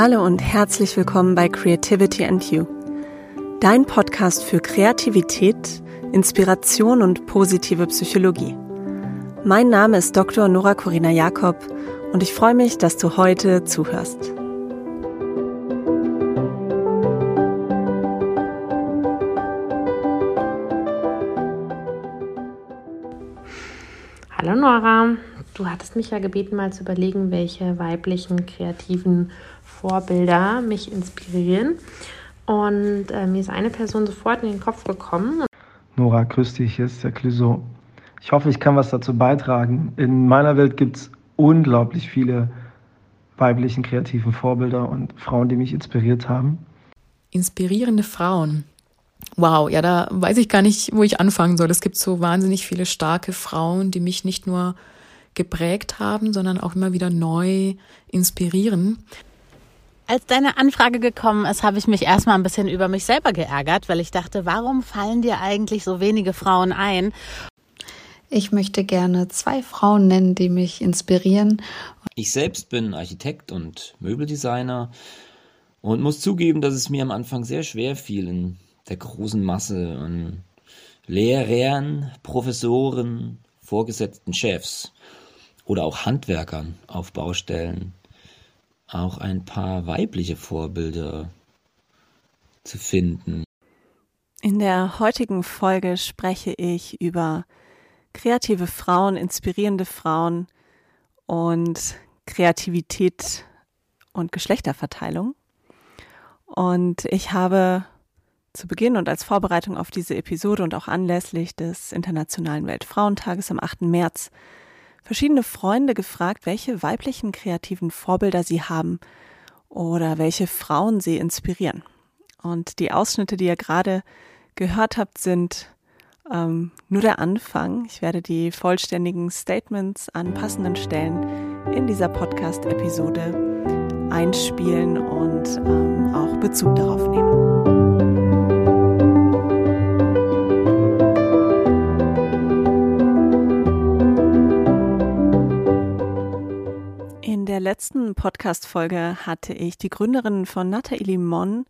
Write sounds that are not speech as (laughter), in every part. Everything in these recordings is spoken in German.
Hallo und herzlich willkommen bei Creativity and You, dein Podcast für Kreativität, Inspiration und positive Psychologie. Mein Name ist Dr. Nora Corina Jakob und ich freue mich, dass du heute zuhörst. Hallo Nora, du hattest mich ja gebeten, mal zu überlegen, welche weiblichen kreativen Vorbilder mich inspirieren. Und äh, mir ist eine Person sofort in den Kopf gekommen. Nora, grüß dich, hier ist der Clouseau. Ich hoffe, ich kann was dazu beitragen. In meiner Welt gibt es unglaublich viele weiblichen kreativen Vorbilder und Frauen, die mich inspiriert haben. Inspirierende Frauen. Wow, ja, da weiß ich gar nicht, wo ich anfangen soll. Es gibt so wahnsinnig viele starke Frauen, die mich nicht nur geprägt haben, sondern auch immer wieder neu inspirieren. Als deine Anfrage gekommen ist, habe ich mich erstmal ein bisschen über mich selber geärgert, weil ich dachte, warum fallen dir eigentlich so wenige Frauen ein? Ich möchte gerne zwei Frauen nennen, die mich inspirieren. Ich selbst bin Architekt und Möbeldesigner und muss zugeben, dass es mir am Anfang sehr schwer fiel, in der großen Masse an Lehrern, Professoren, vorgesetzten Chefs oder auch Handwerkern auf Baustellen auch ein paar weibliche Vorbilder zu finden. In der heutigen Folge spreche ich über kreative Frauen, inspirierende Frauen und Kreativität und Geschlechterverteilung. Und ich habe zu Beginn und als Vorbereitung auf diese Episode und auch anlässlich des Internationalen Weltfrauentages am 8. März verschiedene Freunde gefragt, welche weiblichen kreativen Vorbilder sie haben oder welche Frauen sie inspirieren. Und die Ausschnitte, die ihr gerade gehört habt, sind ähm, nur der Anfang. Ich werde die vollständigen Statements an passenden Stellen in dieser Podcast-Episode einspielen und ähm, auch Bezug darauf nehmen. Der letzten Podcast-Folge hatte ich die Gründerin von Nathalie Mon,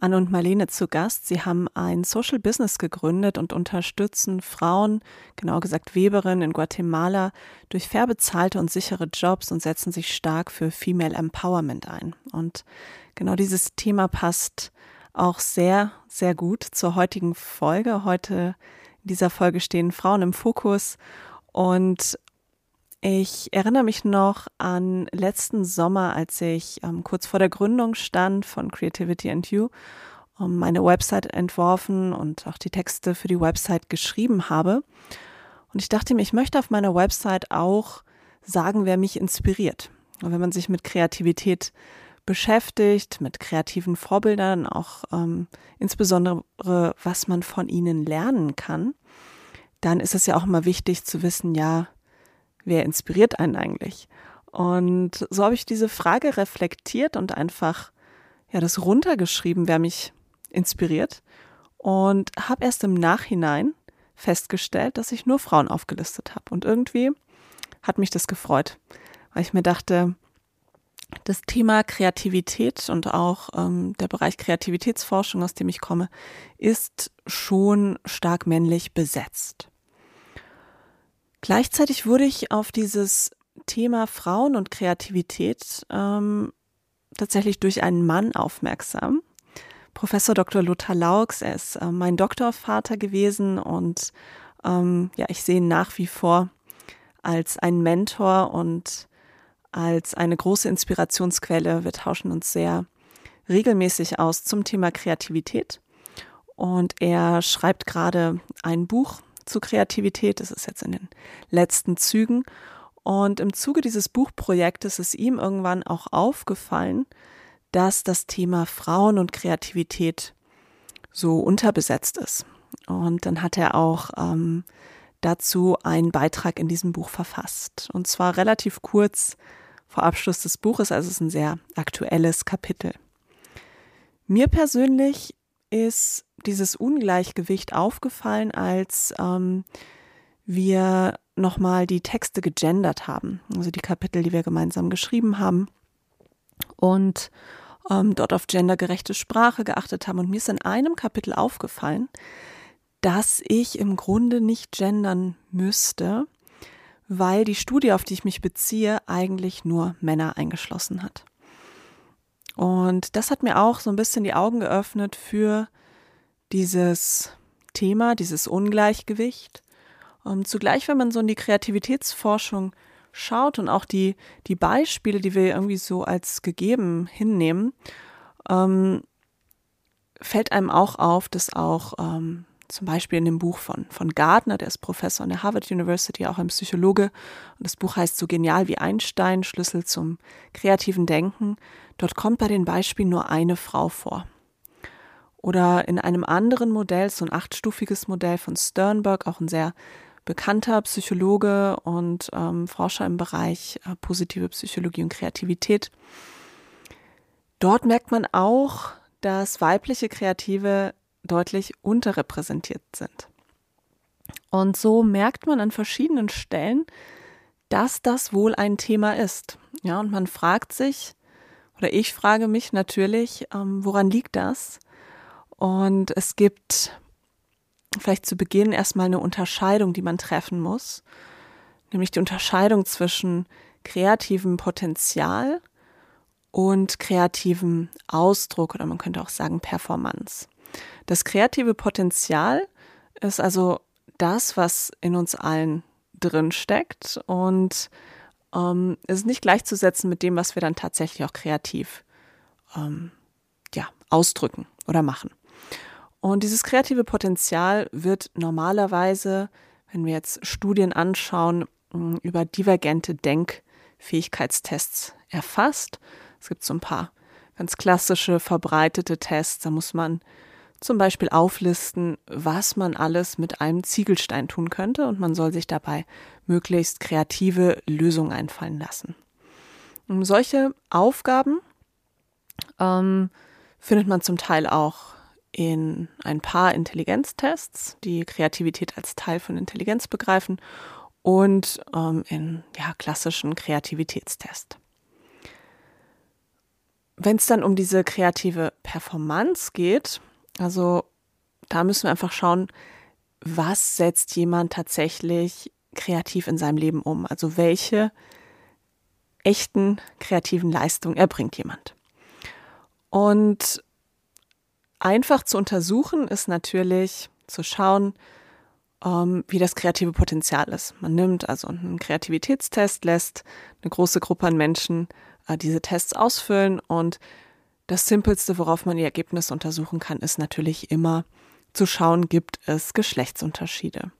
Anne und Marlene zu Gast. Sie haben ein Social Business gegründet und unterstützen Frauen, genau gesagt Weberinnen in Guatemala, durch fair bezahlte und sichere Jobs und setzen sich stark für Female Empowerment ein. Und genau dieses Thema passt auch sehr, sehr gut zur heutigen Folge. Heute in dieser Folge stehen Frauen im Fokus und ich erinnere mich noch an letzten Sommer, als ich ähm, kurz vor der Gründung stand von Creativity and You, um meine Website entworfen und auch die Texte für die Website geschrieben habe. Und ich dachte mir, ich möchte auf meiner Website auch sagen, wer mich inspiriert. Und wenn man sich mit Kreativität beschäftigt, mit kreativen Vorbildern, auch ähm, insbesondere, was man von ihnen lernen kann, dann ist es ja auch immer wichtig zu wissen, ja, wer inspiriert einen eigentlich? Und so habe ich diese Frage reflektiert und einfach ja das runtergeschrieben, wer mich inspiriert und habe erst im Nachhinein festgestellt, dass ich nur Frauen aufgelistet habe und irgendwie hat mich das gefreut, weil ich mir dachte, das Thema Kreativität und auch ähm, der Bereich Kreativitätsforschung, aus dem ich komme, ist schon stark männlich besetzt. Gleichzeitig wurde ich auf dieses Thema Frauen und Kreativität ähm, tatsächlich durch einen Mann aufmerksam. Professor Dr. Lothar Laux, er ist äh, mein Doktorvater gewesen und ähm, ja, ich sehe ihn nach wie vor als einen Mentor und als eine große Inspirationsquelle. Wir tauschen uns sehr regelmäßig aus zum Thema Kreativität. Und er schreibt gerade ein Buch zu Kreativität. Das ist jetzt in den letzten Zügen. Und im Zuge dieses Buchprojektes ist ihm irgendwann auch aufgefallen, dass das Thema Frauen und Kreativität so unterbesetzt ist. Und dann hat er auch ähm, dazu einen Beitrag in diesem Buch verfasst. Und zwar relativ kurz vor Abschluss des Buches, also es ist ein sehr aktuelles Kapitel. Mir persönlich ist dieses Ungleichgewicht aufgefallen, als ähm, wir nochmal die Texte gegendert haben, also die Kapitel, die wir gemeinsam geschrieben haben. und ähm, dort auf gendergerechte Sprache geachtet haben. Und mir ist in einem Kapitel aufgefallen, dass ich im Grunde nicht gendern müsste, weil die Studie, auf die ich mich beziehe, eigentlich nur Männer eingeschlossen hat. Und das hat mir auch so ein bisschen die Augen geöffnet für dieses Thema, dieses Ungleichgewicht. Und zugleich, wenn man so in die Kreativitätsforschung schaut und auch die, die Beispiele, die wir irgendwie so als gegeben hinnehmen, ähm, fällt einem auch auf, dass auch ähm, zum Beispiel in dem Buch von, von Gardner, der ist Professor an der Harvard University, auch ein Psychologe, und das Buch heißt So genial wie Einstein, Schlüssel zum kreativen Denken. Dort kommt bei den Beispielen nur eine Frau vor. Oder in einem anderen Modell, so ein achtstufiges Modell von Sternberg, auch ein sehr bekannter Psychologe und ähm, Forscher im Bereich äh, positive Psychologie und Kreativität. Dort merkt man auch, dass weibliche Kreative deutlich unterrepräsentiert sind. Und so merkt man an verschiedenen Stellen, dass das wohl ein Thema ist. Ja, und man fragt sich, oder ich frage mich natürlich, ähm, woran liegt das? Und es gibt vielleicht zu Beginn erstmal eine Unterscheidung, die man treffen muss, nämlich die Unterscheidung zwischen kreativem Potenzial und kreativem Ausdruck oder man könnte auch sagen Performance. Das kreative Potenzial ist also das, was in uns allen drin steckt und ähm, ist nicht gleichzusetzen mit dem, was wir dann tatsächlich auch kreativ ähm, ja, ausdrücken oder machen. Und dieses kreative Potenzial wird normalerweise, wenn wir jetzt Studien anschauen, über divergente Denkfähigkeitstests erfasst. Es gibt so ein paar ganz klassische verbreitete Tests. Da muss man zum Beispiel auflisten, was man alles mit einem Ziegelstein tun könnte und man soll sich dabei möglichst kreative Lösungen einfallen lassen. Und solche Aufgaben ähm, findet man zum Teil auch in ein paar Intelligenztests, die Kreativität als Teil von Intelligenz begreifen und ähm, in ja, klassischen Kreativitätstests. Wenn es dann um diese kreative Performance geht, also da müssen wir einfach schauen, was setzt jemand tatsächlich kreativ in seinem Leben um? Also welche echten kreativen Leistungen erbringt jemand? Und einfach zu untersuchen ist natürlich zu schauen, ähm, wie das kreative Potenzial ist. Man nimmt also einen Kreativitätstest, lässt eine große Gruppe an Menschen äh, diese Tests ausfüllen und das Simpelste, worauf man die Ergebnisse untersuchen kann, ist natürlich immer zu schauen, gibt es Geschlechtsunterschiede.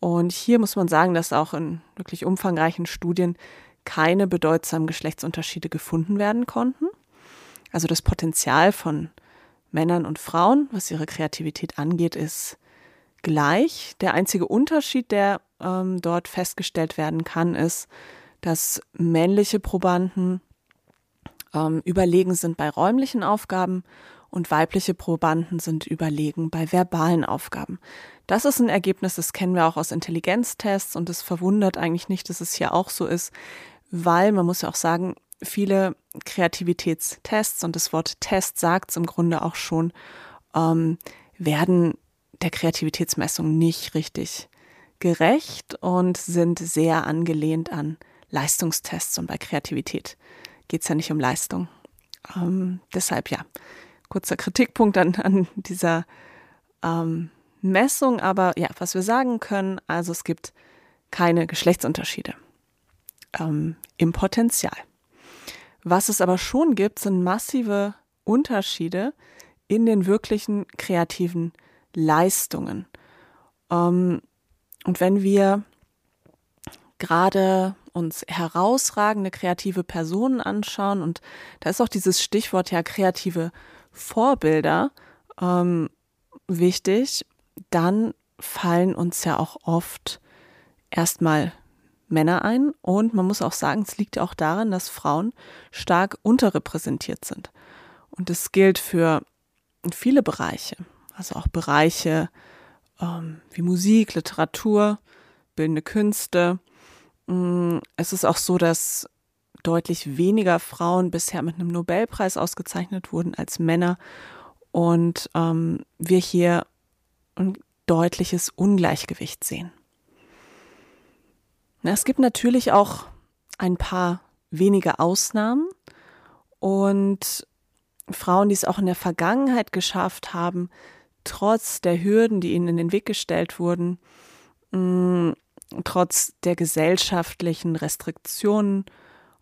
Und hier muss man sagen, dass auch in wirklich umfangreichen Studien keine bedeutsamen Geschlechtsunterschiede gefunden werden konnten. Also das Potenzial von Männern und Frauen, was ihre Kreativität angeht, ist gleich. Der einzige Unterschied, der ähm, dort festgestellt werden kann, ist, dass männliche Probanden ähm, überlegen sind bei räumlichen Aufgaben und weibliche Probanden sind überlegen bei verbalen Aufgaben. Das ist ein Ergebnis, das kennen wir auch aus Intelligenztests und es verwundert eigentlich nicht, dass es hier auch so ist, weil man muss ja auch sagen, viele Kreativitätstests und das Wort Test sagt es im Grunde auch schon, ähm, werden der Kreativitätsmessung nicht richtig gerecht und sind sehr angelehnt an Leistungstests und bei Kreativität geht es ja nicht um Leistung. Ähm, deshalb ja, kurzer Kritikpunkt an, an dieser ähm, Messung, aber ja, was wir sagen können, also es gibt keine Geschlechtsunterschiede ähm, im Potenzial. Was es aber schon gibt, sind massive Unterschiede in den wirklichen kreativen Leistungen. Ähm, und wenn wir gerade uns herausragende kreative Personen anschauen. Und da ist auch dieses Stichwort ja kreative Vorbilder ähm, wichtig, dann fallen uns ja auch oft erstmal Männer ein. Und man muss auch sagen, es liegt auch daran, dass Frauen stark unterrepräsentiert sind. Und das gilt für viele Bereiche, also auch Bereiche ähm, wie Musik, Literatur, bildende Künste, es ist auch so, dass deutlich weniger Frauen bisher mit einem Nobelpreis ausgezeichnet wurden als Männer und ähm, wir hier ein deutliches Ungleichgewicht sehen. Es gibt natürlich auch ein paar wenige Ausnahmen und Frauen, die es auch in der Vergangenheit geschafft haben, trotz der Hürden, die ihnen in den Weg gestellt wurden, mh, trotz der gesellschaftlichen Restriktionen,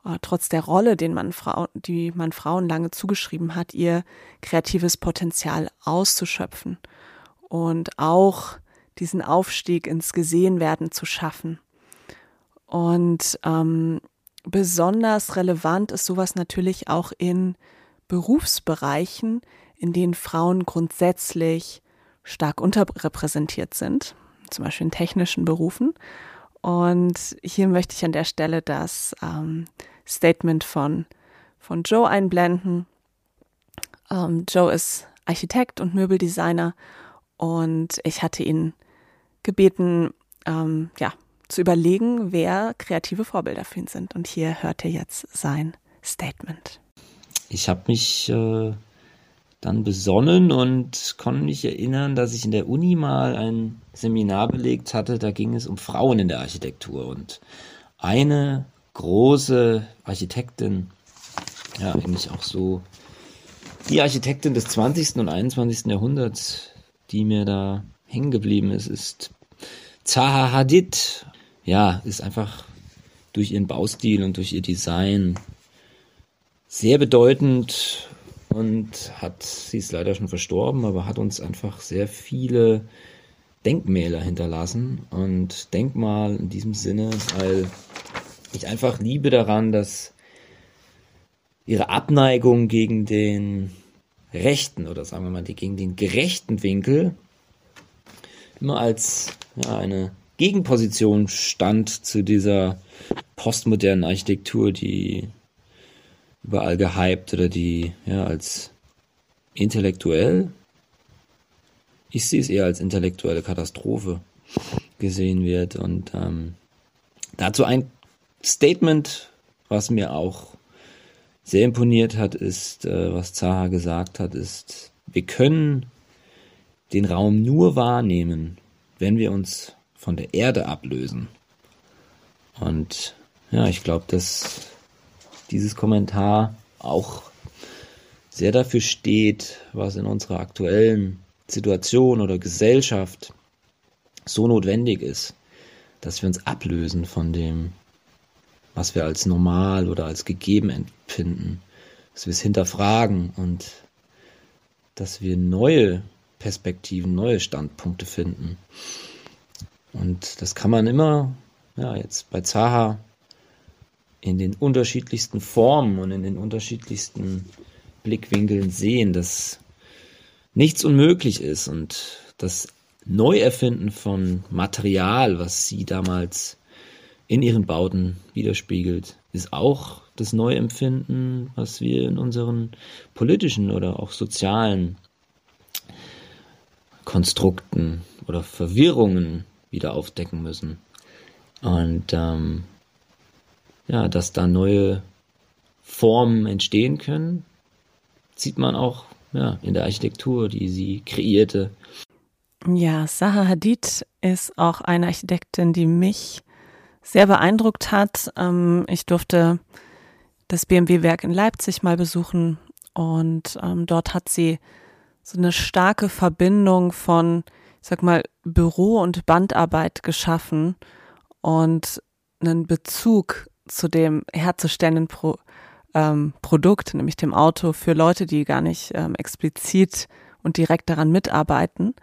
äh, trotz der Rolle, den man Frau, die man Frauen lange zugeschrieben hat, ihr kreatives Potenzial auszuschöpfen und auch diesen Aufstieg ins Gesehenwerden zu schaffen. Und ähm, besonders relevant ist sowas natürlich auch in Berufsbereichen, in denen Frauen grundsätzlich stark unterrepräsentiert sind, zum Beispiel in technischen Berufen. Und hier möchte ich an der Stelle das ähm, Statement von, von Joe einblenden. Ähm, Joe ist Architekt und Möbeldesigner und ich hatte ihn gebeten, ähm, ja, zu überlegen, wer kreative Vorbilder für ihn sind. Und hier hört er jetzt sein Statement. Ich habe mich äh, dann besonnen und konnte mich erinnern, dass ich in der Uni mal ein Seminar belegt hatte, da ging es um Frauen in der Architektur und eine große Architektin, ja eigentlich auch so die Architektin des 20. und 21. Jahrhunderts, die mir da hängen geblieben ist, ist Zaha Hadid. Ja, ist einfach durch ihren Baustil und durch ihr Design sehr bedeutend und hat, sie ist leider schon verstorben, aber hat uns einfach sehr viele Denkmäler hinterlassen. Und Denkmal in diesem Sinne, weil ich einfach liebe daran, dass ihre Abneigung gegen den rechten oder sagen wir mal gegen den gerechten Winkel immer als ja, eine Gegenposition stand zu dieser postmodernen Architektur, die überall gehypt oder die ja als intellektuell, ich sehe es eher als intellektuelle Katastrophe gesehen wird. Und ähm, dazu ein Statement, was mir auch sehr imponiert hat, ist, äh, was Zaha gesagt hat, ist, wir können den Raum nur wahrnehmen, wenn wir uns von der Erde ablösen. Und ja, ich glaube, dass dieses Kommentar auch sehr dafür steht, was in unserer aktuellen Situation oder Gesellschaft so notwendig ist, dass wir uns ablösen von dem, was wir als normal oder als gegeben empfinden, dass wir es hinterfragen und dass wir neue Perspektiven, neue Standpunkte finden. Und das kann man immer, ja, jetzt bei Zaha in den unterschiedlichsten Formen und in den unterschiedlichsten Blickwinkeln sehen, dass nichts unmöglich ist und das Neuerfinden von Material, was sie damals in ihren Bauten widerspiegelt, ist auch das Neuempfinden, was wir in unseren politischen oder auch sozialen Konstrukten oder Verwirrungen wieder aufdecken müssen. Und ähm, ja, dass da neue Formen entstehen können, sieht man auch ja, in der Architektur, die sie kreierte. Ja, Zaha Hadid ist auch eine Architektin, die mich sehr beeindruckt hat. Ähm, ich durfte das BMW-Werk in Leipzig mal besuchen und ähm, dort hat sie so eine starke Verbindung von, ich sag mal, Büro- und Bandarbeit geschaffen und einen Bezug zu dem herzustellenden Pro, ähm, Produkt, nämlich dem Auto, für Leute, die gar nicht ähm, explizit und direkt daran mitarbeiten,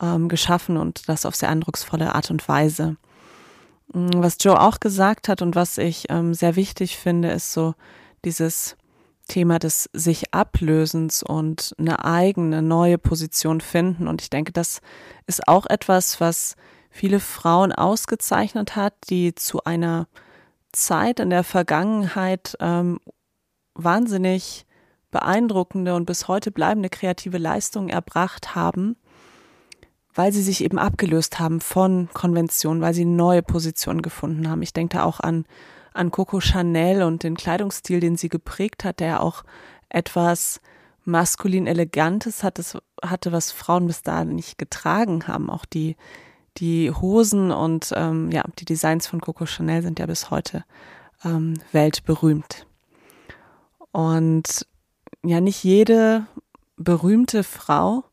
ähm, geschaffen und das auf sehr eindrucksvolle Art und Weise. Mm, was Joe auch gesagt hat und was ich ähm, sehr wichtig finde, ist so dieses Thema des sich Ablösens und eine eigene neue Position finden. Und ich denke, das ist auch etwas, was viele Frauen ausgezeichnet hat, die zu einer Zeit in der Vergangenheit ähm, wahnsinnig beeindruckende und bis heute bleibende kreative Leistungen erbracht haben, weil sie sich eben abgelöst haben von Konventionen, weil sie neue Positionen gefunden haben. Ich denke da auch an, an Coco Chanel und den Kleidungsstil, den sie geprägt hat, der auch etwas maskulin Elegantes hat, hatte, was Frauen bis dahin nicht getragen haben. Auch die, die Hosen und ähm, ja, die Designs von Coco Chanel sind ja bis heute ähm, weltberühmt. Und ja, nicht jede berühmte Frau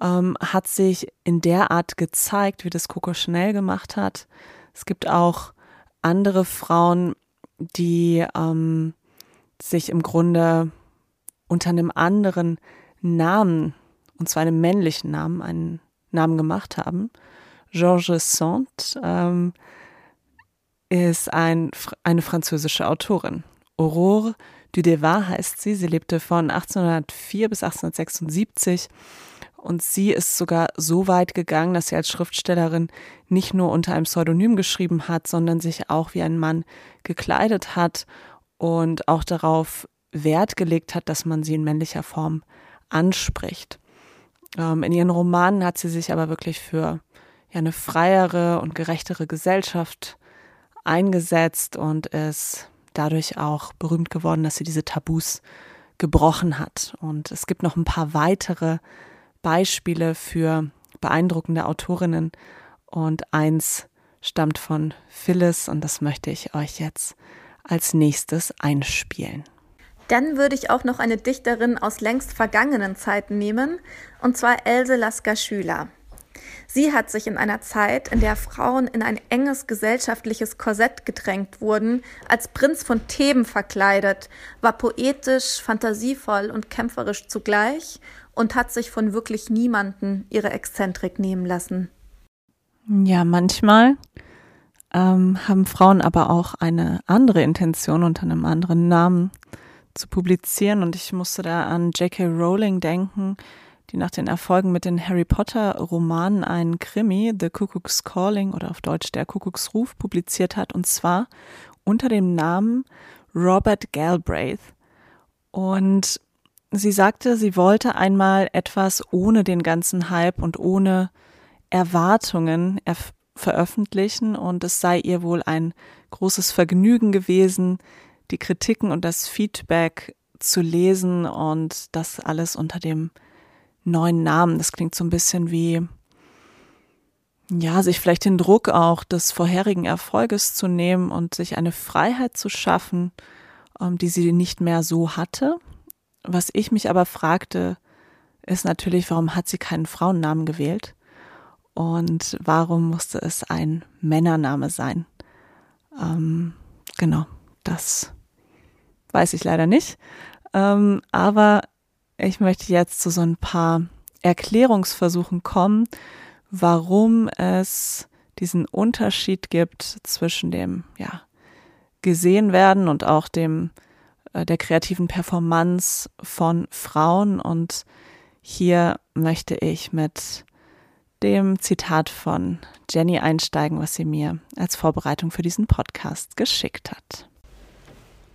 ähm, hat sich in der Art gezeigt, wie das Coco Chanel gemacht hat. Es gibt auch andere Frauen, die ähm, sich im Grunde unter einem anderen Namen, und zwar einem männlichen Namen, einen Namen gemacht haben. Georges Sand ähm, ist ein, eine französische Autorin. Aurore Dudevant heißt sie. Sie lebte von 1804 bis 1876 und sie ist sogar so weit gegangen, dass sie als Schriftstellerin nicht nur unter einem Pseudonym geschrieben hat, sondern sich auch wie ein Mann gekleidet hat und auch darauf Wert gelegt hat, dass man sie in männlicher Form anspricht. Ähm, in ihren Romanen hat sie sich aber wirklich für ja, eine freiere und gerechtere Gesellschaft eingesetzt und ist dadurch auch berühmt geworden, dass sie diese Tabus gebrochen hat. Und es gibt noch ein paar weitere Beispiele für beeindruckende Autorinnen und eins stammt von Phyllis und das möchte ich euch jetzt als nächstes einspielen. Dann würde ich auch noch eine Dichterin aus längst vergangenen Zeiten nehmen, und zwar Else Lasker-Schüler. Sie hat sich in einer Zeit, in der Frauen in ein enges gesellschaftliches Korsett gedrängt wurden, als Prinz von Theben verkleidet, war poetisch, fantasievoll und kämpferisch zugleich und hat sich von wirklich niemanden ihre Exzentrik nehmen lassen. Ja, manchmal ähm, haben Frauen aber auch eine andere Intention unter einem anderen Namen zu publizieren. Und ich musste da an J.K. Rowling denken, die nach den Erfolgen mit den Harry Potter Romanen einen Krimi, The Cuckoo's Calling oder auf Deutsch der Kuckucksruf, publiziert hat. Und zwar unter dem Namen Robert Galbraith. Und sie sagte, sie wollte einmal etwas ohne den ganzen Hype und ohne Erwartungen veröffentlichen und es sei ihr wohl ein großes Vergnügen gewesen, die Kritiken und das Feedback zu lesen und das alles unter dem neuen Namen. Das klingt so ein bisschen wie, ja, sich vielleicht den Druck auch des vorherigen Erfolges zu nehmen und sich eine Freiheit zu schaffen, ähm, die sie nicht mehr so hatte. Was ich mich aber fragte, ist natürlich, warum hat sie keinen Frauennamen gewählt? Und warum musste es ein Männername sein? Ähm, genau, das weiß ich leider nicht. Ähm, aber ich möchte jetzt zu so ein paar Erklärungsversuchen kommen, warum es diesen Unterschied gibt zwischen dem, ja, gesehen werden und auch dem äh, der kreativen Performance von Frauen. Und hier möchte ich mit dem Zitat von Jenny einsteigen, was sie mir als Vorbereitung für diesen Podcast geschickt hat.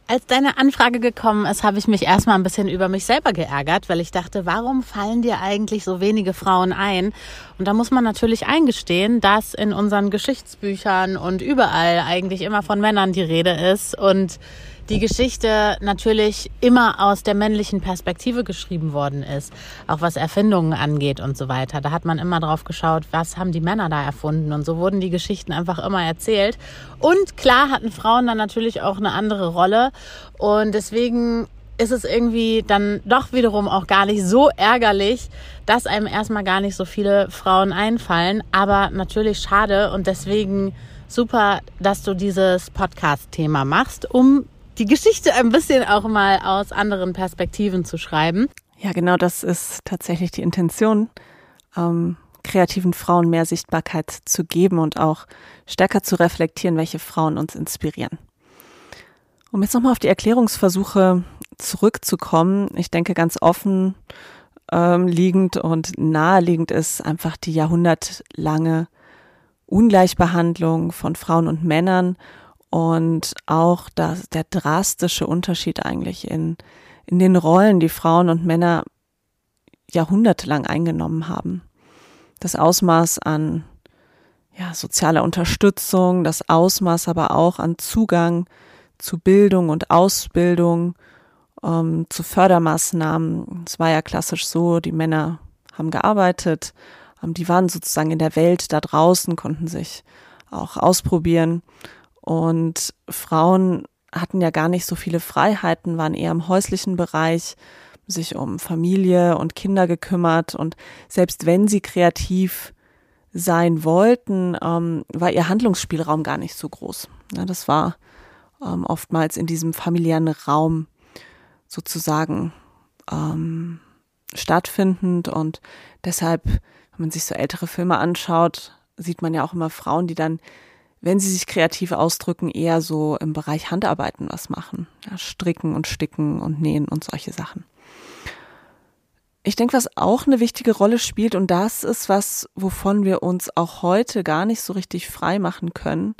Als deine Anfrage gekommen ist, habe ich mich erstmal ein bisschen über mich selber geärgert, weil ich dachte, warum fallen dir eigentlich so wenige Frauen ein? Und da muss man natürlich eingestehen, dass in unseren Geschichtsbüchern und überall eigentlich immer von Männern die Rede ist und die Geschichte natürlich immer aus der männlichen Perspektive geschrieben worden ist, auch was Erfindungen angeht und so weiter. Da hat man immer drauf geschaut, was haben die Männer da erfunden und so wurden die Geschichten einfach immer erzählt. Und klar hatten Frauen dann natürlich auch eine andere Rolle und deswegen ist es irgendwie dann doch wiederum auch gar nicht so ärgerlich, dass einem erstmal gar nicht so viele Frauen einfallen, aber natürlich schade und deswegen super, dass du dieses Podcast-Thema machst, um die Geschichte ein bisschen auch mal aus anderen Perspektiven zu schreiben. Ja, genau das ist tatsächlich die Intention, ähm, kreativen Frauen mehr Sichtbarkeit zu geben und auch stärker zu reflektieren, welche Frauen uns inspirieren. Um jetzt nochmal auf die Erklärungsversuche zurückzukommen, ich denke ganz offen ähm, liegend und naheliegend ist einfach die jahrhundertlange Ungleichbehandlung von Frauen und Männern und auch das, der drastische Unterschied eigentlich in, in den Rollen, die Frauen und Männer jahrhundertelang eingenommen haben. Das Ausmaß an ja, sozialer Unterstützung, das Ausmaß aber auch an Zugang zu Bildung und Ausbildung, ähm, zu Fördermaßnahmen. Es war ja klassisch so, die Männer haben gearbeitet, ähm, die waren sozusagen in der Welt da draußen, konnten sich auch ausprobieren. Und Frauen hatten ja gar nicht so viele Freiheiten, waren eher im häuslichen Bereich, sich um Familie und Kinder gekümmert. Und selbst wenn sie kreativ sein wollten, ähm, war ihr Handlungsspielraum gar nicht so groß. Ja, das war ähm, oftmals in diesem familiären Raum sozusagen ähm, stattfindend und deshalb, wenn man sich so ältere Filme anschaut, sieht man ja auch immer Frauen, die dann, wenn sie sich kreativ ausdrücken, eher so im Bereich Handarbeiten was machen. Ja, stricken und sticken und nähen und solche Sachen. Ich denke, was auch eine wichtige Rolle spielt, und das ist was, wovon wir uns auch heute gar nicht so richtig frei machen können,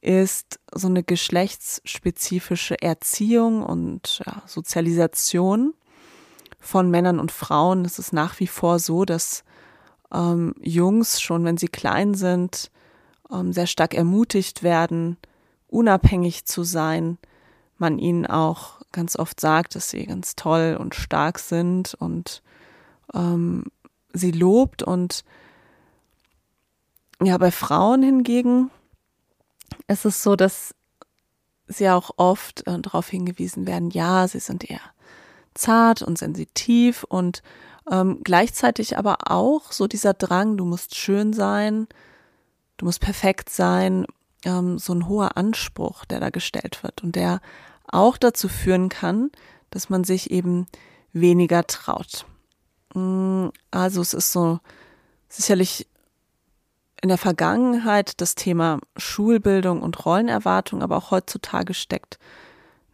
ist so eine geschlechtsspezifische Erziehung und ja, Sozialisation von Männern und Frauen. Es ist nach wie vor so, dass ähm, Jungs schon, wenn sie klein sind, sehr stark ermutigt werden, unabhängig zu sein. Man ihnen auch ganz oft sagt, dass sie ganz toll und stark sind und ähm, sie lobt. Und ja, bei Frauen hingegen ist es so, dass sie auch oft äh, darauf hingewiesen werden, ja, sie sind eher zart und sensitiv und ähm, gleichzeitig aber auch so dieser Drang, du musst schön sein, du musst perfekt sein, ähm, so ein hoher Anspruch, der da gestellt wird und der auch dazu führen kann, dass man sich eben weniger traut. Mm, also es ist so sicherlich in der Vergangenheit das Thema Schulbildung und Rollenerwartung, aber auch heutzutage steckt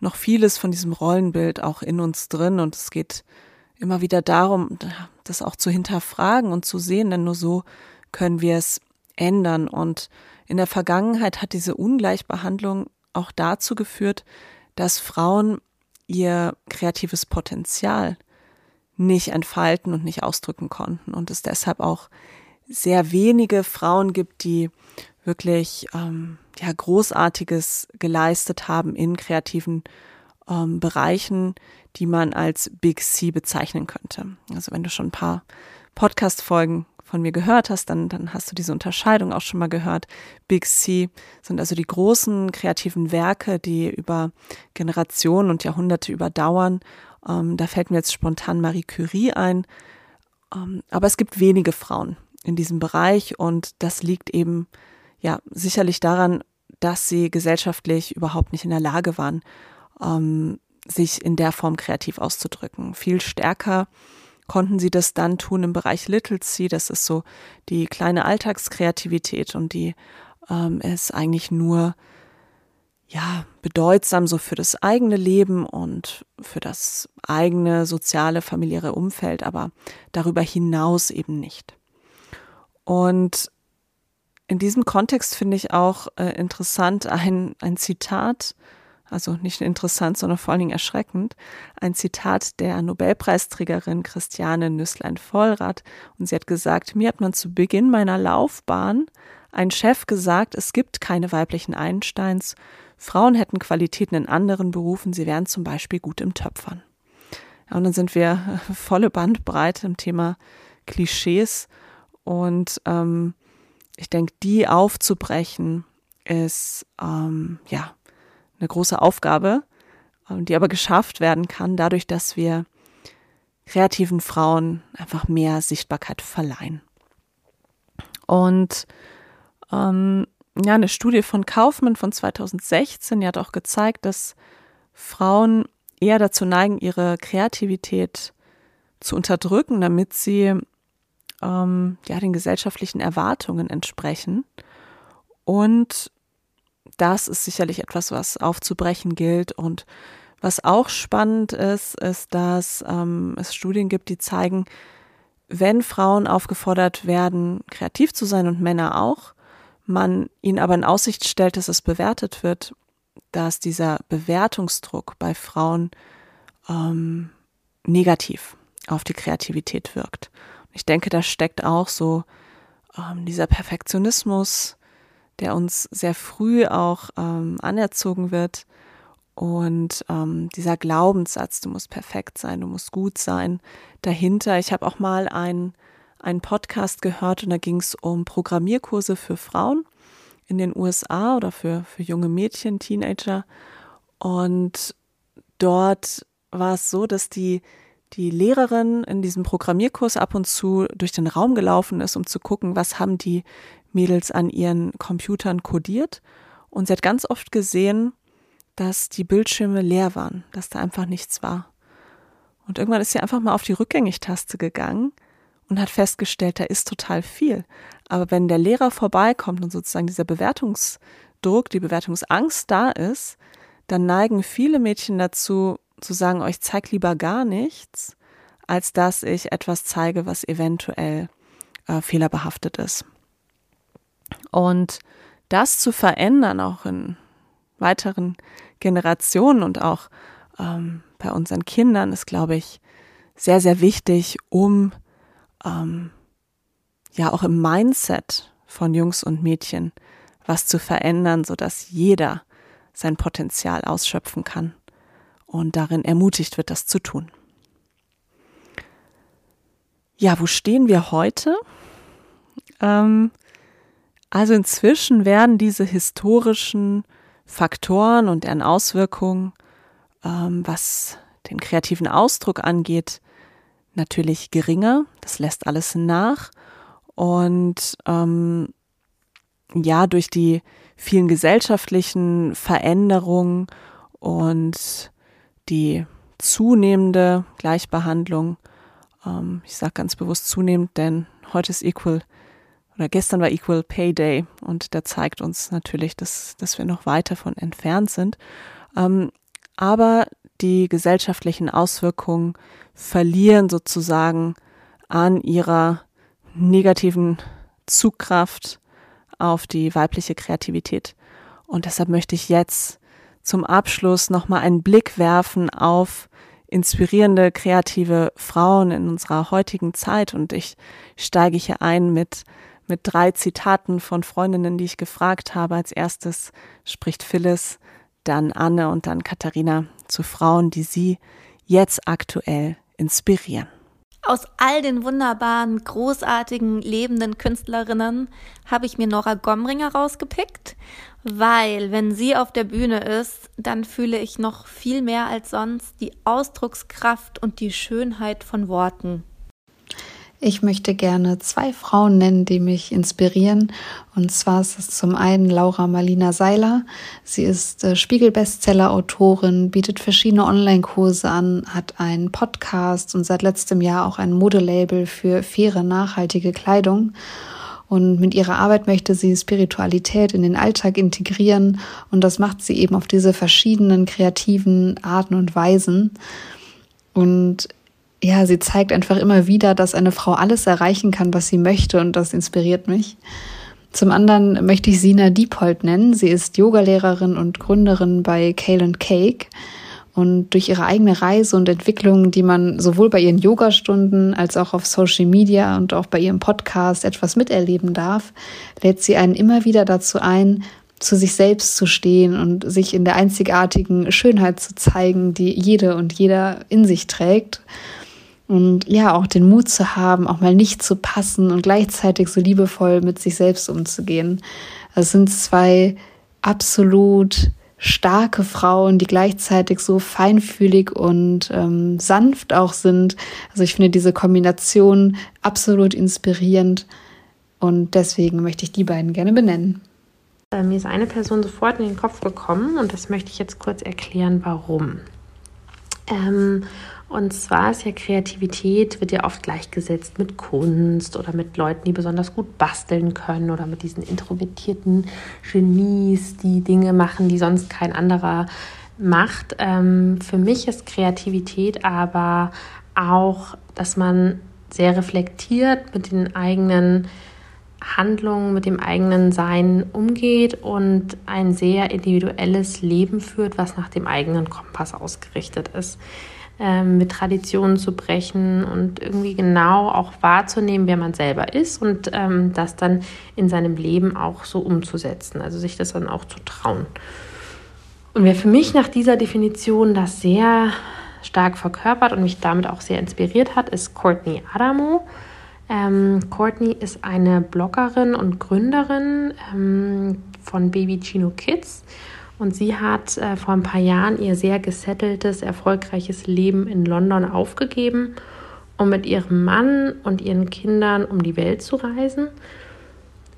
noch vieles von diesem Rollenbild auch in uns drin und es geht immer wieder darum, das auch zu hinterfragen und zu sehen, denn nur so können wir es ändern. Und in der Vergangenheit hat diese Ungleichbehandlung auch dazu geführt, dass Frauen ihr kreatives Potenzial nicht entfalten und nicht ausdrücken konnten und es deshalb auch sehr wenige Frauen gibt, die wirklich ähm, ja großartiges geleistet haben in kreativen ähm, Bereichen, die man als Big C bezeichnen könnte. Also wenn du schon ein paar Podcast-Folgen von mir gehört hast, dann, dann hast du diese Unterscheidung auch schon mal gehört. Big C sind also die großen kreativen Werke, die über Generationen und Jahrhunderte überdauern. Ähm, da fällt mir jetzt spontan Marie Curie ein. Ähm, aber es gibt wenige Frauen in diesem Bereich und das liegt eben ja sicherlich daran, dass sie gesellschaftlich überhaupt nicht in der Lage waren, ähm, sich in der Form kreativ auszudrücken. Viel stärker konnten sie das dann tun im Bereich Little C. Das ist so die kleine Alltagskreativität und die ähm, ist eigentlich nur ja bedeutsam so für das eigene Leben und für das eigene soziale familiäre Umfeld, aber darüber hinaus eben nicht. Und in diesem Kontext finde ich auch äh, interessant ein, ein Zitat, also nicht interessant, sondern vor allen Dingen erschreckend, ein Zitat der Nobelpreisträgerin Christiane Nüsslein-Vollrath. Und sie hat gesagt, mir hat man zu Beginn meiner Laufbahn ein Chef gesagt, es gibt keine weiblichen Einsteins. Frauen hätten Qualitäten in anderen Berufen, sie wären zum Beispiel gut im Töpfern. Ja, und dann sind wir volle Bandbreite im Thema Klischees und ähm, ich denke, die aufzubrechen ist ähm, ja eine große Aufgabe, ähm, die aber geschafft werden kann, dadurch, dass wir kreativen Frauen einfach mehr Sichtbarkeit verleihen. Und ähm, ja, eine Studie von Kaufmann von 2016 die hat auch gezeigt, dass Frauen eher dazu neigen, ihre Kreativität zu unterdrücken, damit sie ähm, ja, den gesellschaftlichen Erwartungen entsprechen. Und das ist sicherlich etwas, was aufzubrechen gilt. Und was auch spannend ist, ist, dass ähm, es Studien gibt, die zeigen, wenn Frauen aufgefordert werden, kreativ zu sein und Männer auch, man ihnen aber in Aussicht stellt, dass es bewertet wird, dass dieser Bewertungsdruck bei Frauen ähm, negativ auf die Kreativität wirkt. Ich denke, da steckt auch so ähm, dieser Perfektionismus, der uns sehr früh auch ähm, anerzogen wird und ähm, dieser Glaubenssatz, du musst perfekt sein, du musst gut sein, dahinter. Ich habe auch mal einen, Podcast gehört und da ging es um Programmierkurse für Frauen in den USA oder für, für junge Mädchen, Teenager. Und dort war es so, dass die, die Lehrerin in diesem Programmierkurs ab und zu durch den Raum gelaufen ist, um zu gucken, was haben die Mädels an ihren Computern codiert. Und sie hat ganz oft gesehen, dass die Bildschirme leer waren, dass da einfach nichts war. Und irgendwann ist sie einfach mal auf die Rückgängigtaste gegangen und hat festgestellt, da ist total viel. Aber wenn der Lehrer vorbeikommt und sozusagen dieser Bewertungsdruck, die Bewertungsangst da ist, dann neigen viele Mädchen dazu zu sagen, euch oh, zeig lieber gar nichts, als dass ich etwas zeige, was eventuell äh, fehlerbehaftet ist. Und das zu verändern, auch in weiteren Generationen und auch ähm, bei unseren Kindern, ist, glaube ich, sehr, sehr wichtig, um ähm, ja auch im Mindset von Jungs und Mädchen was zu verändern, sodass jeder sein Potenzial ausschöpfen kann und darin ermutigt wird, das zu tun. Ja, wo stehen wir heute? Ähm, also inzwischen werden diese historischen Faktoren und deren Auswirkungen, ähm, was den kreativen Ausdruck angeht, natürlich geringer. Das lässt alles nach. Und ähm, ja, durch die vielen gesellschaftlichen Veränderungen und die zunehmende Gleichbehandlung, ähm, ich sage ganz bewusst zunehmend, denn heute ist Equal oder gestern war Equal Pay Day und der zeigt uns natürlich, dass, dass wir noch weit davon entfernt sind. Ähm, aber die gesellschaftlichen Auswirkungen verlieren sozusagen an ihrer negativen Zugkraft auf die weibliche Kreativität. Und deshalb möchte ich jetzt zum Abschluss nochmal einen Blick werfen auf inspirierende, kreative Frauen in unserer heutigen Zeit. Und ich steige hier ein mit mit drei Zitaten von Freundinnen, die ich gefragt habe. Als erstes spricht Phyllis, dann Anne und dann Katharina zu Frauen, die sie jetzt aktuell inspirieren. Aus all den wunderbaren, großartigen, lebenden Künstlerinnen habe ich mir Nora Gomringer rausgepickt, weil wenn sie auf der Bühne ist, dann fühle ich noch viel mehr als sonst die Ausdruckskraft und die Schönheit von Worten. Ich möchte gerne zwei Frauen nennen, die mich inspirieren. Und zwar ist es zum einen Laura Marlina Seiler. Sie ist äh, Spiegel-Bestseller-Autorin, bietet verschiedene Online-Kurse an, hat einen Podcast und seit letztem Jahr auch ein Modelabel für faire, nachhaltige Kleidung. Und mit ihrer Arbeit möchte sie Spiritualität in den Alltag integrieren. Und das macht sie eben auf diese verschiedenen kreativen Arten und Weisen. Und ja, sie zeigt einfach immer wieder, dass eine Frau alles erreichen kann, was sie möchte und das inspiriert mich. Zum anderen möchte ich Sina Diepold nennen. Sie ist Yogalehrerin und Gründerin bei Kale and Cake. Und durch ihre eigene Reise und Entwicklung, die man sowohl bei ihren Yogastunden als auch auf Social Media und auch bei ihrem Podcast etwas miterleben darf, lädt sie einen immer wieder dazu ein, zu sich selbst zu stehen und sich in der einzigartigen Schönheit zu zeigen, die jede und jeder in sich trägt. Und ja, auch den Mut zu haben, auch mal nicht zu passen und gleichzeitig so liebevoll mit sich selbst umzugehen. Das sind zwei absolut starke Frauen, die gleichzeitig so feinfühlig und ähm, sanft auch sind. Also ich finde diese Kombination absolut inspirierend und deswegen möchte ich die beiden gerne benennen. Äh, mir ist eine Person sofort in den Kopf gekommen und das möchte ich jetzt kurz erklären, warum. Ähm, und zwar ist ja Kreativität, wird ja oft gleichgesetzt mit Kunst oder mit Leuten, die besonders gut basteln können oder mit diesen introvertierten Genies, die Dinge machen, die sonst kein anderer macht. Ähm, für mich ist Kreativität aber auch, dass man sehr reflektiert mit den eigenen Handlungen, mit dem eigenen Sein umgeht und ein sehr individuelles Leben führt, was nach dem eigenen Kompass ausgerichtet ist ähm, mit Traditionen zu brechen und irgendwie genau auch wahrzunehmen, wer man selber ist und ähm, das dann in seinem Leben auch so umzusetzen, also sich das dann auch zu trauen. Und wer für mich nach dieser Definition das sehr stark verkörpert und mich damit auch sehr inspiriert hat, ist Courtney Adamo. Ähm, Courtney ist eine Bloggerin und Gründerin ähm, von Baby Chino Kids. Und sie hat äh, vor ein paar Jahren ihr sehr gesetteltes, erfolgreiches Leben in London aufgegeben, um mit ihrem Mann und ihren Kindern um die Welt zu reisen.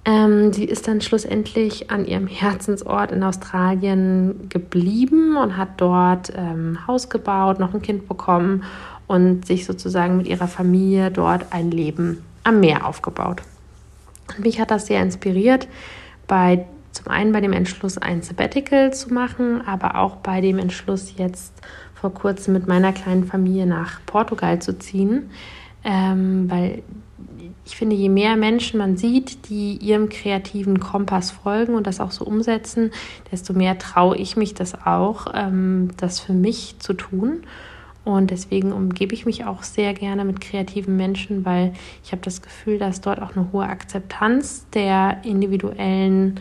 Ähm, sie ist dann schlussendlich an ihrem Herzensort in Australien geblieben und hat dort ähm, Haus gebaut, noch ein Kind bekommen und sich sozusagen mit ihrer Familie dort ein Leben am Meer aufgebaut. Und mich hat das sehr inspiriert, bei zum einen bei dem Entschluss, ein Sabbatical zu machen, aber auch bei dem Entschluss, jetzt vor kurzem mit meiner kleinen Familie nach Portugal zu ziehen, ähm, weil ich finde, je mehr Menschen man sieht, die ihrem kreativen Kompass folgen und das auch so umsetzen, desto mehr traue ich mich das auch, ähm, das für mich zu tun. Und deswegen umgebe ich mich auch sehr gerne mit kreativen Menschen, weil ich habe das Gefühl, dass dort auch eine hohe Akzeptanz der individuellen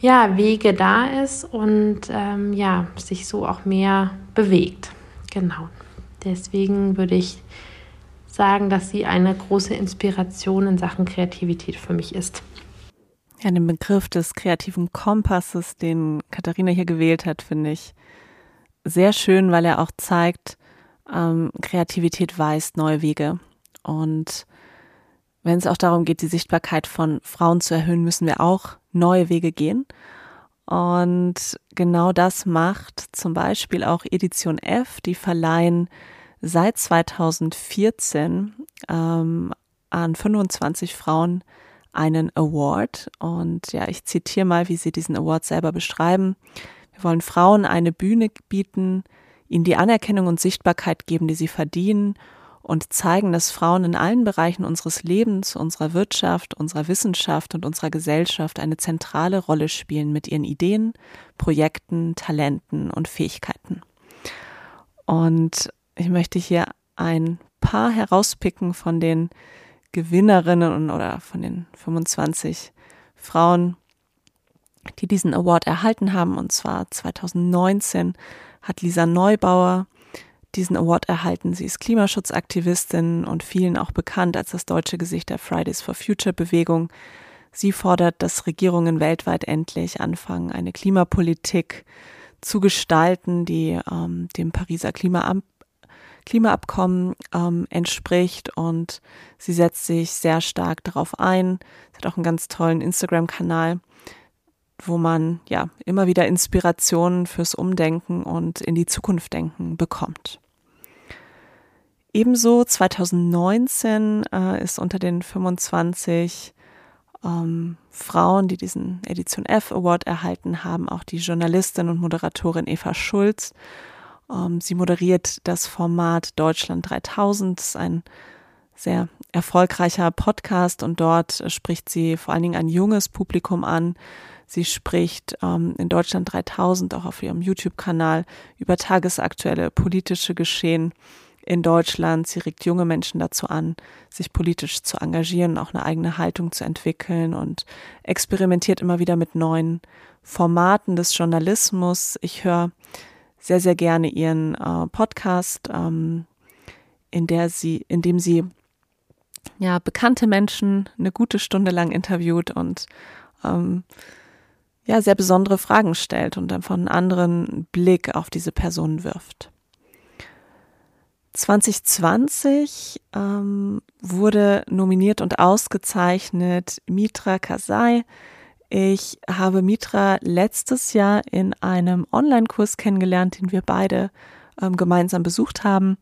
ja, Wege da ist und ähm, ja, sich so auch mehr bewegt. Genau. Deswegen würde ich sagen, dass sie eine große Inspiration in Sachen Kreativität für mich ist. Ja, den Begriff des kreativen Kompasses, den Katharina hier gewählt hat, finde ich sehr schön, weil er auch zeigt, ähm, Kreativität weist neue Wege. Und wenn es auch darum geht, die Sichtbarkeit von Frauen zu erhöhen, müssen wir auch neue Wege gehen. Und genau das macht zum Beispiel auch Edition F, die verleihen seit 2014 ähm, an 25 Frauen einen Award. Und ja, ich zitiere mal, wie sie diesen Award selber beschreiben. Wir wollen Frauen eine Bühne bieten, ihnen die Anerkennung und Sichtbarkeit geben, die sie verdienen und zeigen, dass Frauen in allen Bereichen unseres Lebens, unserer Wirtschaft, unserer Wissenschaft und unserer Gesellschaft eine zentrale Rolle spielen mit ihren Ideen, Projekten, Talenten und Fähigkeiten. Und ich möchte hier ein paar herauspicken von den Gewinnerinnen oder von den 25 Frauen, die diesen Award erhalten haben. Und zwar 2019 hat Lisa Neubauer diesen Award erhalten. Sie ist Klimaschutzaktivistin und vielen auch bekannt als das deutsche Gesicht der Fridays for Future Bewegung. Sie fordert, dass Regierungen weltweit endlich anfangen, eine Klimapolitik zu gestalten, die ähm, dem Pariser Klimaab Klimaabkommen ähm, entspricht und sie setzt sich sehr stark darauf ein. Sie hat auch einen ganz tollen Instagram-Kanal, wo man ja immer wieder Inspirationen fürs Umdenken und in die Zukunft denken bekommt. Ebenso 2019 äh, ist unter den 25 ähm, Frauen, die diesen Edition F Award erhalten haben, auch die Journalistin und Moderatorin Eva Schulz. Ähm, sie moderiert das Format Deutschland 3000, das ist ein sehr erfolgreicher Podcast und dort spricht sie vor allen Dingen ein junges Publikum an, Sie spricht ähm, in Deutschland 3000 auch auf ihrem YouTube-Kanal über tagesaktuelle politische Geschehen in Deutschland. Sie regt junge Menschen dazu an, sich politisch zu engagieren, auch eine eigene Haltung zu entwickeln und experimentiert immer wieder mit neuen Formaten des Journalismus. Ich höre sehr, sehr gerne ihren äh, Podcast, ähm, in der sie, in dem sie ja bekannte Menschen eine gute Stunde lang interviewt und ähm, ja sehr besondere Fragen stellt und von einem anderen Blick auf diese Person wirft. 2020 ähm, wurde nominiert und ausgezeichnet Mitra Kasai. Ich habe Mitra letztes Jahr in einem Online-Kurs kennengelernt, den wir beide ähm, gemeinsam besucht haben.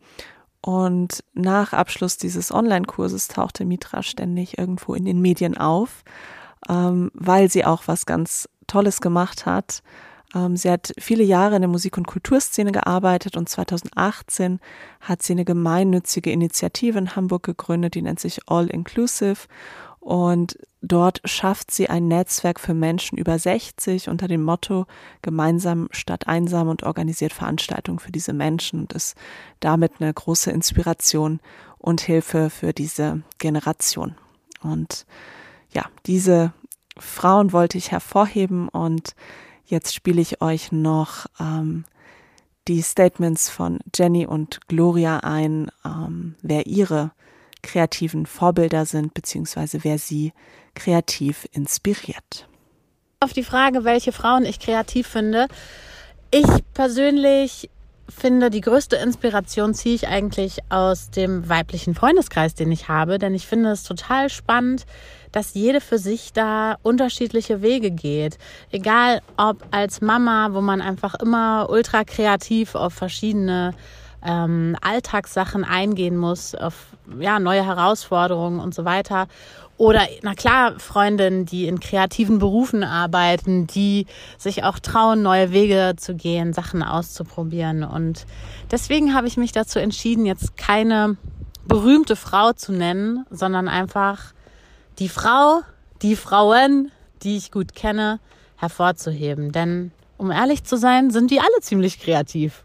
Und nach Abschluss dieses Online-Kurses tauchte Mitra ständig irgendwo in den Medien auf, ähm, weil sie auch was ganz Tolles gemacht hat. Ähm, sie hat viele Jahre in der Musik- und Kulturszene gearbeitet und 2018 hat sie eine gemeinnützige Initiative in Hamburg gegründet, die nennt sich All Inclusive. Und dort schafft sie ein Netzwerk für Menschen über 60 unter dem Motto Gemeinsam statt einsam und organisiert Veranstaltungen für diese Menschen und ist damit eine große Inspiration und Hilfe für diese Generation. Und ja, diese Frauen wollte ich hervorheben und Jetzt spiele ich euch noch ähm, die Statements von Jenny und Gloria ein, ähm, wer ihre kreativen Vorbilder sind, beziehungsweise wer sie kreativ inspiriert. Auf die Frage, welche Frauen ich kreativ finde. Ich persönlich finde, die größte Inspiration ziehe ich eigentlich aus dem weiblichen Freundeskreis, den ich habe, denn ich finde es total spannend, dass jede für sich da unterschiedliche Wege geht. Egal ob als Mama, wo man einfach immer ultra kreativ auf verschiedene ähm, Alltagssachen eingehen muss, auf ja, neue Herausforderungen und so weiter. Oder, na klar, Freundinnen, die in kreativen Berufen arbeiten, die sich auch trauen, neue Wege zu gehen, Sachen auszuprobieren. Und deswegen habe ich mich dazu entschieden, jetzt keine berühmte Frau zu nennen, sondern einfach die Frau, die Frauen, die ich gut kenne, hervorzuheben. Denn, um ehrlich zu sein, sind die alle ziemlich kreativ.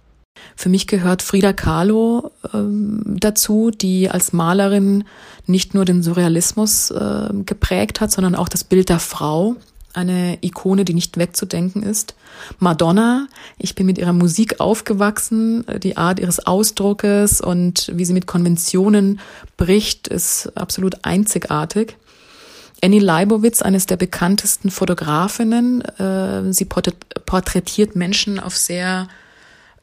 Für mich gehört Frida Kahlo ähm, dazu, die als Malerin nicht nur den Surrealismus äh, geprägt hat, sondern auch das Bild der Frau. Eine Ikone, die nicht wegzudenken ist. Madonna, ich bin mit ihrer Musik aufgewachsen. Die Art ihres Ausdruckes und wie sie mit Konventionen bricht, ist absolut einzigartig. Annie Leibowitz, eines der bekanntesten Fotografinnen. Äh, sie porträtiert Menschen auf sehr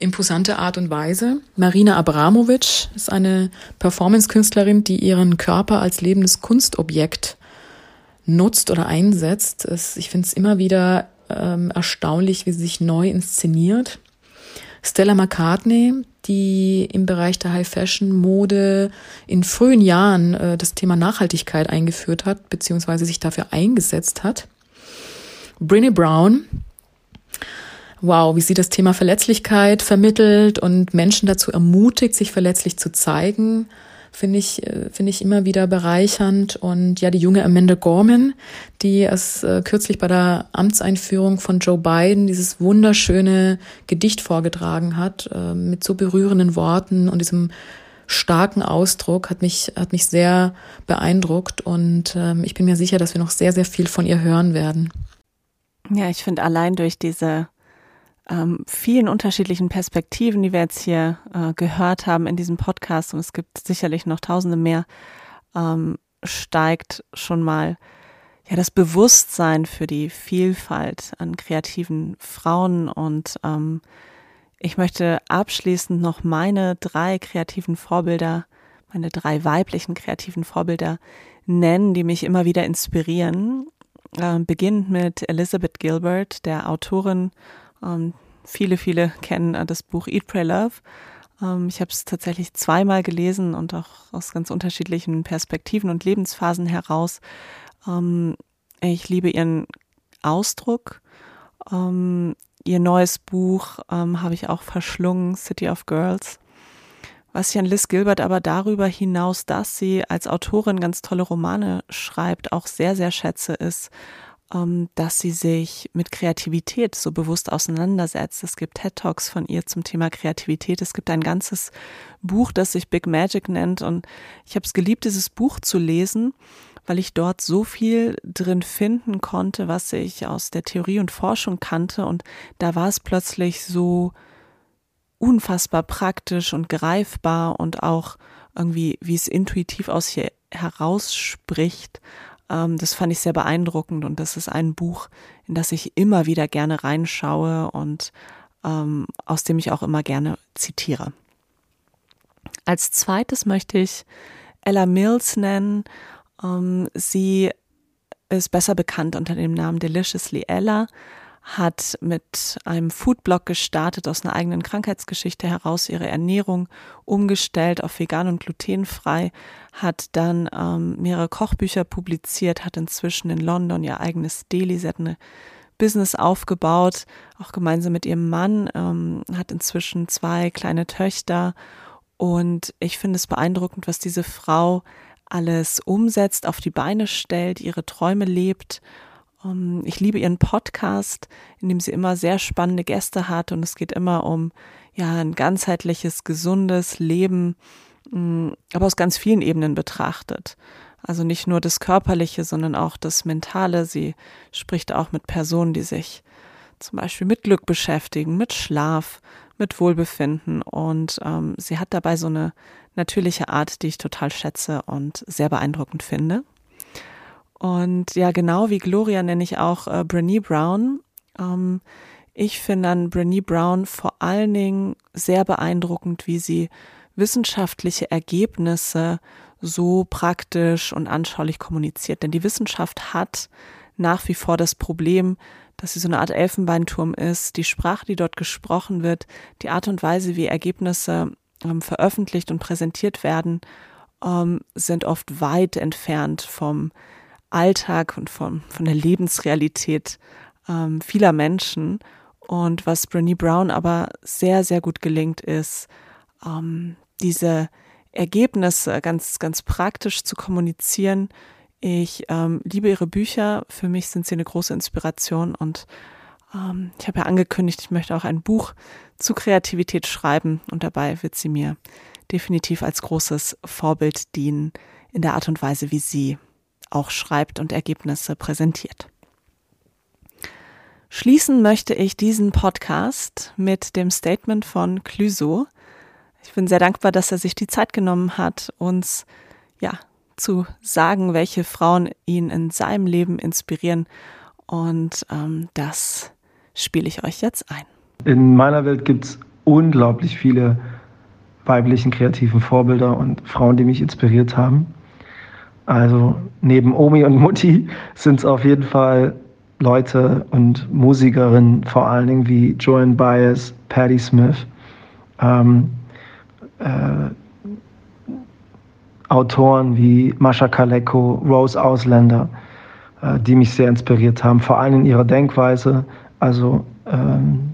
imposante Art und Weise. Marina Abramovic ist eine Performance-Künstlerin, die ihren Körper als lebendes Kunstobjekt nutzt oder einsetzt. ich finde es immer wieder ähm, erstaunlich, wie sie sich neu inszeniert. Stella McCartney, die im Bereich der High Fashion Mode in frühen Jahren äh, das Thema Nachhaltigkeit eingeführt hat, beziehungsweise sich dafür eingesetzt hat. Brinny Brown, wow, wie sie das Thema Verletzlichkeit vermittelt und Menschen dazu ermutigt, sich verletzlich zu zeigen, finde ich, äh, finde ich immer wieder bereichernd. Und ja, die junge Amanda Gorman, die es äh, kürzlich bei der Amtseinführung von Joe Biden dieses wunderschöne Gedicht vorgetragen hat, äh, mit so berührenden Worten und diesem starken Ausdruck hat mich, hat mich sehr beeindruckt und ähm, ich bin mir sicher, dass wir noch sehr, sehr viel von ihr hören werden. Ja, ich finde allein durch diese ähm, vielen unterschiedlichen Perspektiven, die wir jetzt hier äh, gehört haben in diesem Podcast, und es gibt sicherlich noch tausende mehr, ähm, steigt schon mal ja das Bewusstsein für die Vielfalt an kreativen Frauen. Und ähm, ich möchte abschließend noch meine drei kreativen Vorbilder, meine drei weiblichen kreativen Vorbilder nennen, die mich immer wieder inspirieren. Äh, beginnt mit Elizabeth Gilbert, der Autorin ähm, viele, viele kennen äh, das Buch Eat, Pray, Love. Ähm, ich habe es tatsächlich zweimal gelesen und auch aus ganz unterschiedlichen Perspektiven und Lebensphasen heraus. Ähm, ich liebe ihren Ausdruck. Ähm, ihr neues Buch ähm, habe ich auch verschlungen, City of Girls. Was ich an Liz Gilbert aber darüber hinaus, dass sie als Autorin ganz tolle Romane schreibt, auch sehr, sehr schätze, ist, dass sie sich mit Kreativität so bewusst auseinandersetzt. Es gibt TED Talks von ihr zum Thema Kreativität. Es gibt ein ganzes Buch, das sich Big Magic nennt. Und ich habe es geliebt, dieses Buch zu lesen, weil ich dort so viel drin finden konnte, was ich aus der Theorie und Forschung kannte. Und da war es plötzlich so unfassbar praktisch und greifbar und auch irgendwie, wie es intuitiv aus ihr herausspricht. Ähm, das fand ich sehr beeindruckend und das ist ein Buch, in das ich immer wieder gerne reinschaue und ähm, aus dem ich auch immer gerne zitiere. Als zweites möchte ich Ella Mills nennen. Ähm, sie ist besser bekannt unter dem Namen Deliciously Ella hat mit einem Foodblog gestartet, aus einer eigenen Krankheitsgeschichte heraus ihre Ernährung umgestellt auf vegan und glutenfrei, hat dann ähm, mehrere Kochbücher publiziert, hat inzwischen in London ihr eigenes Deli, sie hat eine Business aufgebaut, auch gemeinsam mit ihrem Mann, ähm, hat inzwischen zwei kleine Töchter. Und ich finde es beeindruckend, was diese Frau alles umsetzt, auf die Beine stellt, ihre Träume lebt um, ich liebe ihren Podcast, in dem sie immer sehr spannende Gäste hat und es geht immer um ja ein ganzheitliches, gesundes Leben, mm, aber aus ganz vielen Ebenen betrachtet. Also nicht nur das Körperliche, sondern auch das Mentale. Sie spricht auch mit Personen, die sich zum Beispiel mit Glück beschäftigen, mit Schlaf, mit Wohlbefinden. Und ähm, sie hat dabei so eine natürliche Art, die ich total schätze und sehr beeindruckend finde. Und ja, genau wie Gloria nenne ich auch äh, Brené Brown. Ähm, ich finde an Brené Brown vor allen Dingen sehr beeindruckend, wie sie wissenschaftliche Ergebnisse so praktisch und anschaulich kommuniziert. Denn die Wissenschaft hat nach wie vor das Problem, dass sie so eine Art Elfenbeinturm ist. Die Sprache, die dort gesprochen wird, die Art und Weise, wie Ergebnisse ähm, veröffentlicht und präsentiert werden, ähm, sind oft weit entfernt vom Alltag und vom, von der Lebensrealität ähm, vieler Menschen. Und was Brené Brown aber sehr, sehr gut gelingt, ist, ähm, diese Ergebnisse ganz, ganz praktisch zu kommunizieren. Ich ähm, liebe ihre Bücher. Für mich sind sie eine große Inspiration und ähm, ich habe ja angekündigt, ich möchte auch ein Buch zu Kreativität schreiben und dabei wird sie mir definitiv als großes Vorbild dienen in der Art und Weise, wie sie auch schreibt und Ergebnisse präsentiert. Schließen möchte ich diesen Podcast mit dem Statement von Clüso. Ich bin sehr dankbar, dass er sich die Zeit genommen hat, uns ja zu sagen, welche Frauen ihn in seinem Leben inspirieren. Und ähm, das spiele ich euch jetzt ein. In meiner Welt gibt es unglaublich viele weiblichen kreativen Vorbilder und Frauen, die mich inspiriert haben. Also neben Omi und Mutti sind es auf jeden Fall Leute und Musikerinnen, vor allen Dingen wie Joan Baez, Patti Smith, ähm, äh, Autoren wie Mascha Kaleko, Rose Ausländer, äh, die mich sehr inspiriert haben, vor allem in ihrer Denkweise, also ähm,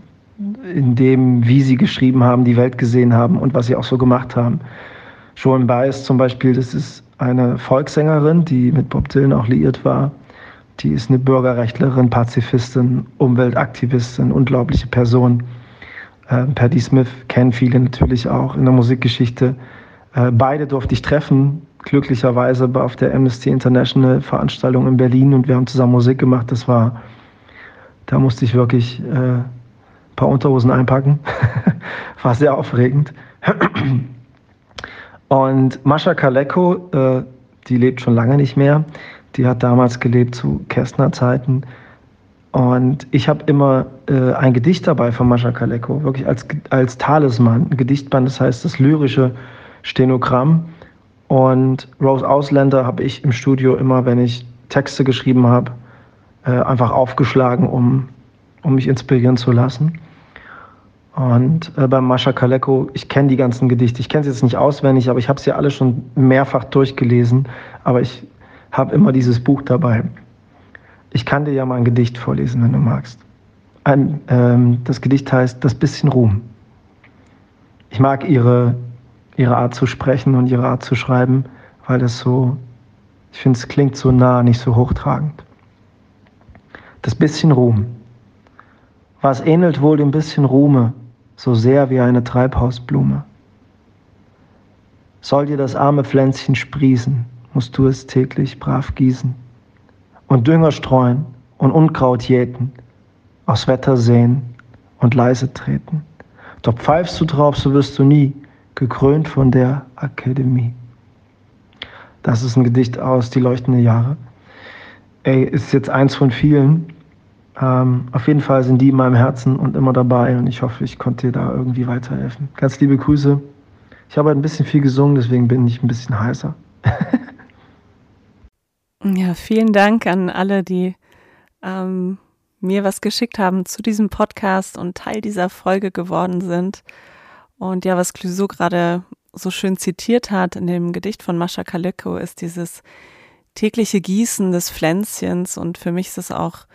in dem, wie sie geschrieben haben, die Welt gesehen haben und was sie auch so gemacht haben. Joan Baez zum Beispiel, das ist eine Volkssängerin, die mit Bob Dylan auch liiert war. Die ist eine Bürgerrechtlerin, Pazifistin, Umweltaktivistin, unglaubliche Person. Äh, Patti Smith kennen viele natürlich auch in der Musikgeschichte. Äh, beide durfte ich treffen, glücklicherweise auf der Amnesty International Veranstaltung in Berlin und wir haben zusammen Musik gemacht. Das war, da musste ich wirklich äh, ein paar Unterhosen einpacken. (laughs) war sehr aufregend. Und Mascha Kaleko, äh, die lebt schon lange nicht mehr. Die hat damals gelebt zu Kästner-Zeiten. Und ich habe immer äh, ein Gedicht dabei von Mascha Kaleko, wirklich als, als Talisman. Ein Gedichtband, das heißt das lyrische Stenogramm. Und Rose Ausländer habe ich im Studio immer, wenn ich Texte geschrieben habe, äh, einfach aufgeschlagen, um, um mich inspirieren zu lassen. Und äh, bei Mascha Kaleko, ich kenne die ganzen Gedichte. Ich kenne sie jetzt nicht auswendig, aber ich habe sie alle schon mehrfach durchgelesen. Aber ich habe immer dieses Buch dabei. Ich kann dir ja mal ein Gedicht vorlesen, wenn du magst. Ein, ähm, das Gedicht heißt Das bisschen Ruhm. Ich mag ihre, ihre Art zu sprechen und ihre Art zu schreiben, weil das so, ich finde, es klingt so nah, nicht so hochtragend. Das bisschen Ruhm. Was ähnelt wohl dem bisschen Ruhme, so sehr wie eine Treibhausblume. Soll dir das arme Pflänzchen sprießen, musst du es täglich brav gießen und Dünger streuen und Unkraut jäten, aus Wetter sehen und leise treten. Doch pfeifst du drauf, so wirst du nie gekrönt von der Akademie. Das ist ein Gedicht aus Die leuchtende Jahre. Ey, ist jetzt eins von vielen. Ähm, auf jeden Fall sind die in meinem Herzen und immer dabei und ich hoffe, ich konnte dir da irgendwie weiterhelfen. Ganz liebe Grüße. Ich habe ein bisschen viel gesungen, deswegen bin ich ein bisschen heißer. (laughs) ja, vielen Dank an alle, die ähm, mir was geschickt haben zu diesem Podcast und Teil dieser Folge geworden sind. Und ja, was Clouseau gerade so schön zitiert hat in dem Gedicht von Mascha Kaleko, ist dieses tägliche Gießen des Pflänzchens. Und für mich ist es auch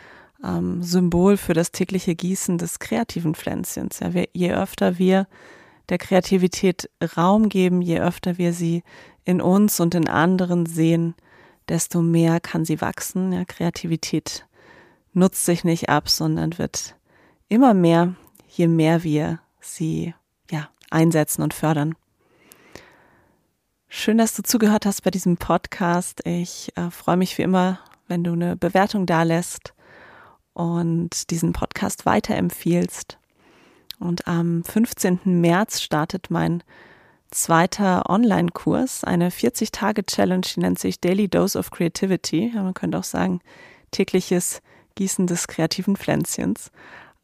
ähm, Symbol für das tägliche Gießen des kreativen Pflänzchens. Ja, wir, je öfter wir der Kreativität Raum geben, je öfter wir sie in uns und in anderen sehen, desto mehr kann sie wachsen. Ja, Kreativität nutzt sich nicht ab, sondern wird immer mehr, je mehr wir sie ja, einsetzen und fördern. Schön, dass du zugehört hast bei diesem Podcast. Ich äh, freue mich wie immer, wenn du eine Bewertung da lässt und diesen Podcast weiterempfiehlst. Und am 15. März startet mein zweiter Online-Kurs, eine 40-Tage-Challenge, die nennt sich Daily Dose of Creativity. Ja, man könnte auch sagen, tägliches Gießen des kreativen Pflänzchens.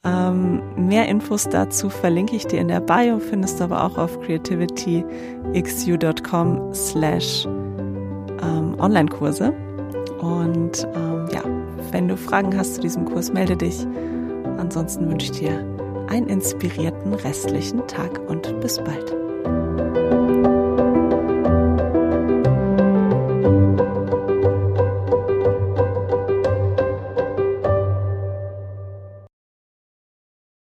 Ähm, mehr Infos dazu verlinke ich dir in der Bio, findest du aber auch auf creativityxu.com slash ähm, Online-Kurse. Und ähm, ja, wenn du Fragen hast zu diesem Kurs, melde dich. Ansonsten wünsche ich dir einen inspirierten restlichen Tag und bis bald.